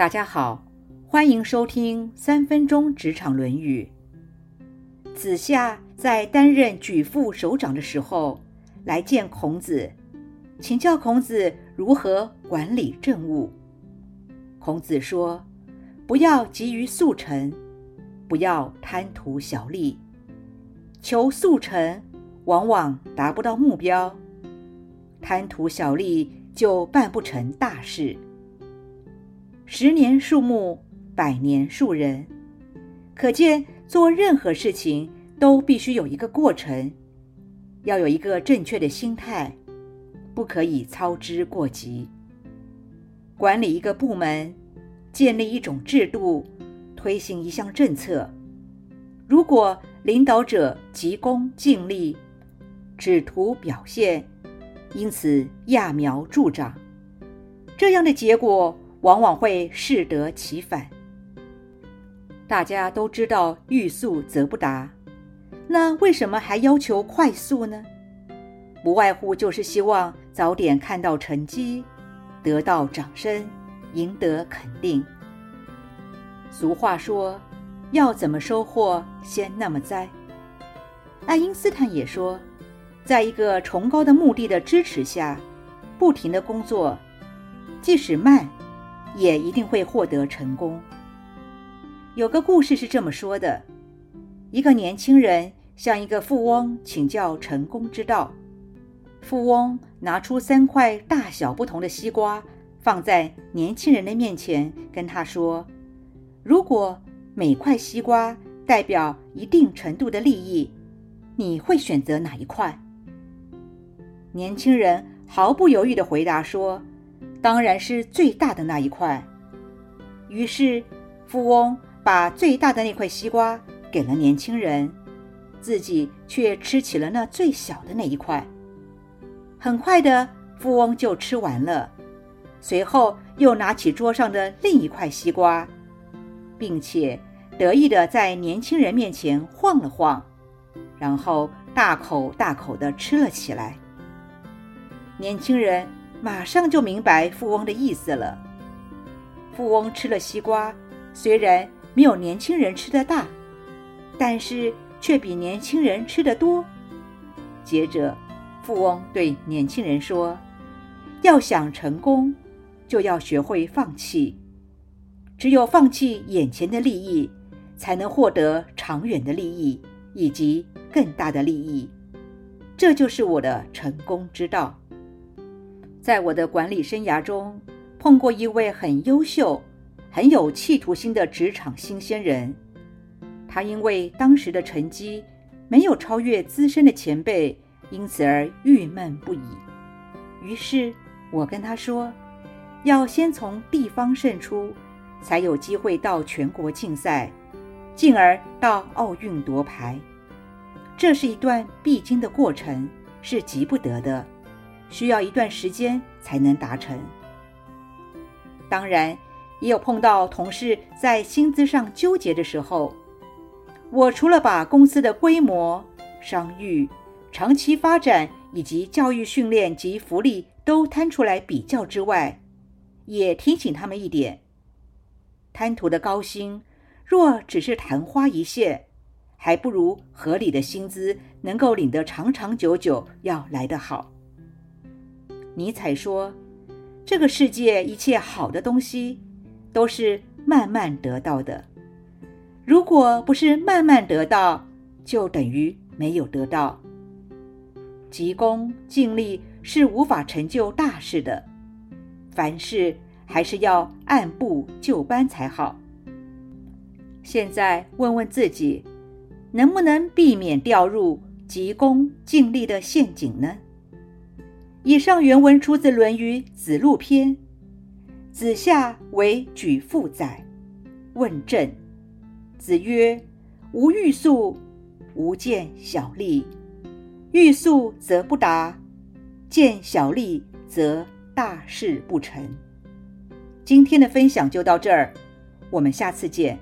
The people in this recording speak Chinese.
大家好，欢迎收听三分钟职场论语。子夏在担任举父首长的时候，来见孔子，请教孔子如何管理政务。孔子说：“不要急于速成，不要贪图小利。求速成，往往达不到目标；贪图小利，就办不成大事。”十年树木，百年树人。可见，做任何事情都必须有一个过程，要有一个正确的心态，不可以操之过急。管理一个部门，建立一种制度，推行一项政策，如果领导者急功近利，只图表现，因此揠苗助长，这样的结果。往往会适得其反。大家都知道“欲速则不达”，那为什么还要求快速呢？不外乎就是希望早点看到成绩，得到掌声，赢得肯定。俗话说：“要怎么收获，先那么栽。”爱因斯坦也说：“在一个崇高的目的的支持下，不停的工作，即使慢。”也一定会获得成功。有个故事是这么说的：一个年轻人向一个富翁请教成功之道。富翁拿出三块大小不同的西瓜，放在年轻人的面前，跟他说：“如果每块西瓜代表一定程度的利益，你会选择哪一块？”年轻人毫不犹豫地回答说。当然是最大的那一块。于是，富翁把最大的那块西瓜给了年轻人，自己却吃起了那最小的那一块。很快的，富翁就吃完了，随后又拿起桌上的另一块西瓜，并且得意的在年轻人面前晃了晃，然后大口大口的吃了起来。年轻人。马上就明白富翁的意思了。富翁吃了西瓜，虽然没有年轻人吃的大，但是却比年轻人吃的多。接着，富翁对年轻人说：“要想成功，就要学会放弃。只有放弃眼前的利益，才能获得长远的利益以及更大的利益。这就是我的成功之道。”在我的管理生涯中，碰过一位很优秀、很有企图心的职场新鲜人。他因为当时的成绩没有超越资深的前辈，因此而郁闷不已。于是我跟他说：“要先从地方胜出，才有机会到全国竞赛，进而到奥运夺牌。这是一段必经的过程，是急不得的。”需要一段时间才能达成。当然，也有碰到同事在薪资上纠结的时候。我除了把公司的规模、商誉、长期发展以及教育训练及福利都摊出来比较之外，也提醒他们一点：贪图的高薪，若只是昙花一现，还不如合理的薪资能够领得长长久久要来得好。尼采说：“这个世界一切好的东西，都是慢慢得到的。如果不是慢慢得到，就等于没有得到。急功近利是无法成就大事的，凡事还是要按部就班才好。现在问问自己，能不能避免掉入急功近利的陷阱呢？”以上原文出自《论语·子路篇》。子夏为举父宰，问政。子曰：“吾欲速，吾见小利；欲速则不达，见小利则大事不成。”今天的分享就到这儿，我们下次见。